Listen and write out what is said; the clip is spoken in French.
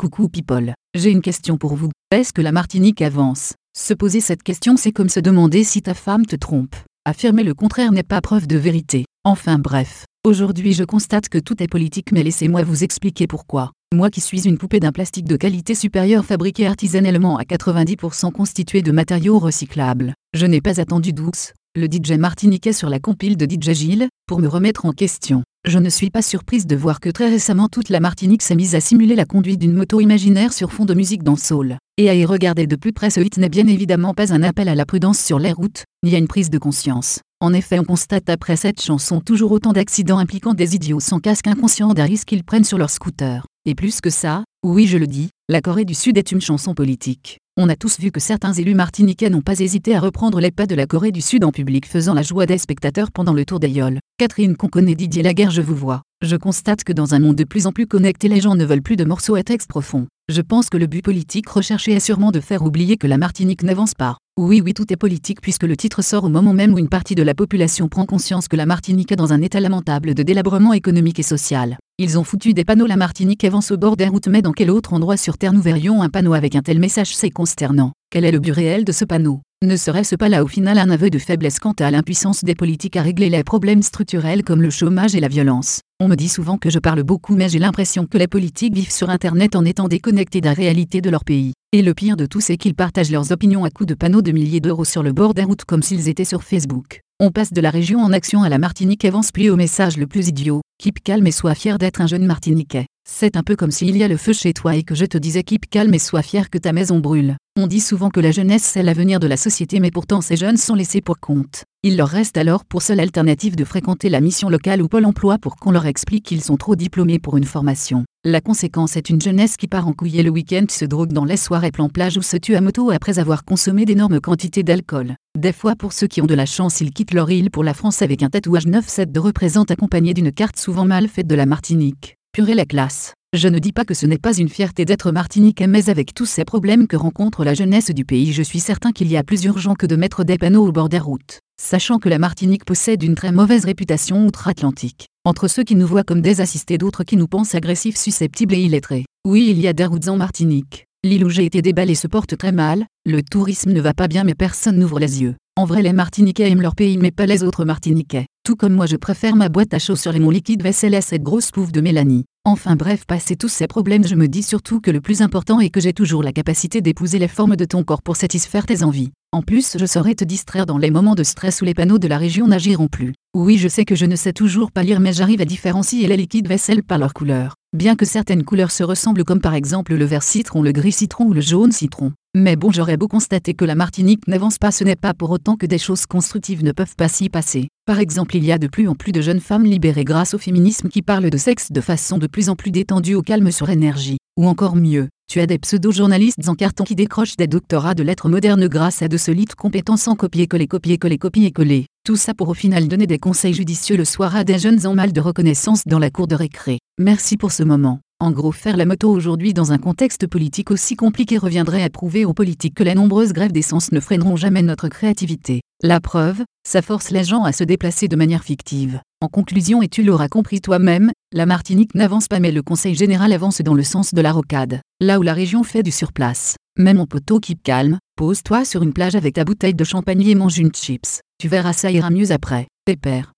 Coucou people, j'ai une question pour vous. Est-ce que la Martinique avance? Se poser cette question c'est comme se demander si ta femme te trompe. Affirmer le contraire n'est pas preuve de vérité. Enfin bref, aujourd'hui je constate que tout est politique mais laissez-moi vous expliquer pourquoi. Moi qui suis une poupée d'un plastique de qualité supérieure fabriqué artisanalement à 90% constitué de matériaux recyclables, je n'ai pas attendu douce, le DJ martiniquais sur la compile de DJ Gilles, pour me remettre en question. Je ne suis pas surprise de voir que très récemment toute la Martinique s'est mise à simuler la conduite d'une moto imaginaire sur fond de musique dans Soul. Et à y regarder de plus près ce hit n'est bien évidemment pas un appel à la prudence sur les routes, ni à une prise de conscience. En effet on constate après cette chanson toujours autant d'accidents impliquant des idiots sans casque inconscients des risques qu'ils prennent sur leur scooter. Et plus que ça, oui je le dis, la Corée du Sud est une chanson politique. On a tous vu que certains élus martiniquais n'ont pas hésité à reprendre les pas de la Corée du Sud en public faisant la joie des spectateurs pendant le tour d'Aïol. Catherine qu'on connaît Didier Laguerre je vous vois. Je constate que dans un monde de plus en plus connecté les gens ne veulent plus de morceaux à texte profond. Je pense que le but politique recherché est sûrement de faire oublier que la Martinique n'avance pas. Oui oui tout est politique puisque le titre sort au moment même où une partie de la population prend conscience que la Martinique est dans un état lamentable de délabrement économique et social. Ils ont foutu des panneaux La Martinique avance au bord des routes mais dans quel autre endroit sur Terre nous verrions un panneau avec un tel message C'est consternant. Quel est le but réel de ce panneau? Ne serait-ce pas là au final un aveu de faiblesse quant à l'impuissance des politiques à régler les problèmes structurels comme le chômage et la violence? On me dit souvent que je parle beaucoup mais j'ai l'impression que les politiques vivent sur Internet en étant déconnectés de la réalité de leur pays. Et le pire de tout c'est qu'ils partagent leurs opinions à coups de panneaux de milliers d'euros sur le bord des routes comme s'ils étaient sur Facebook. On passe de la région en action à la Martinique avance plus au message le plus idiot, keep calme et sois fier d'être un jeune Martiniquais. C'est un peu comme s'il y a le feu chez toi et que je te disais keep calme et sois fier que ta maison brûle. On dit souvent que la jeunesse c'est l'avenir de la société mais pourtant ces jeunes sont laissés pour compte. Il leur reste alors pour seule alternative de fréquenter la mission locale ou Pôle emploi pour qu'on leur explique qu'ils sont trop diplômés pour une formation. La conséquence est une jeunesse qui part en couiller le week-end, se drogue dans les soirées plan plage ou se tue à moto après avoir consommé d'énormes quantités d'alcool. Des fois pour ceux qui ont de la chance ils quittent leur île pour la France avec un tatouage 9-7 de représente accompagné d'une carte souvent mal faite de la Martinique. Purée la classe. Je ne dis pas que ce n'est pas une fierté d'être martiniquais mais avec tous ces problèmes que rencontre la jeunesse du pays je suis certain qu'il y a plus urgent que de mettre des panneaux au bord des routes, sachant que la Martinique possède une très mauvaise réputation outre-Atlantique. Entre ceux qui nous voient comme des assistés d'autres qui nous pensent agressifs susceptibles et illettrés. Oui il y a des routes en Martinique. L'île où j'ai été déballé se porte très mal, le tourisme ne va pas bien mais personne n'ouvre les yeux. En vrai les Martiniquais aiment leur pays mais pas les autres Martiniquais. Tout comme moi je préfère ma boîte à chaussures et mon liquide vaisselle à cette grosse pouffe de Mélanie. Enfin bref, passé tous ces problèmes, je me dis surtout que le plus important est que j'ai toujours la capacité d'épouser les formes de ton corps pour satisfaire tes envies. En plus, je saurais te distraire dans les moments de stress où les panneaux de la région n'agiront plus. Oui, je sais que je ne sais toujours pas lire mais j'arrive à différencier les liquides vaisselle par leur couleur. Bien que certaines couleurs se ressemblent comme par exemple le vert citron, le gris citron ou le jaune citron. Mais bon, j'aurais beau constater que la Martinique n'avance pas, ce n'est pas pour autant que des choses constructives ne peuvent pas s'y passer. Par exemple, il y a de plus en plus de jeunes femmes libérées grâce au féminisme qui parlent de sexe de façon de plus en plus détendue au calme sur énergie. Ou encore mieux, tu as des pseudo-journalistes en carton qui décrochent des doctorats de lettres modernes grâce à de solides compétences en copier-coller, copier-coller, copier-coller. Tout ça pour au final donner des conseils judicieux le soir à des jeunes en mal de reconnaissance dans la cour de récré. Merci pour ce moment. En gros, faire la moto aujourd'hui dans un contexte politique aussi compliqué reviendrait à prouver aux politiques que les nombreuses grèves d'essence ne freineront jamais notre créativité. La preuve, ça force les gens à se déplacer de manière fictive. En conclusion, et tu l'auras compris toi-même, la Martinique n'avance pas mais le Conseil général avance dans le sens de la rocade, là où la région fait du surplace. Même mon poteau keep calme, pose-toi sur une plage avec ta bouteille de champagne et mange une chips. Tu verras ça ira mieux après. Pépère.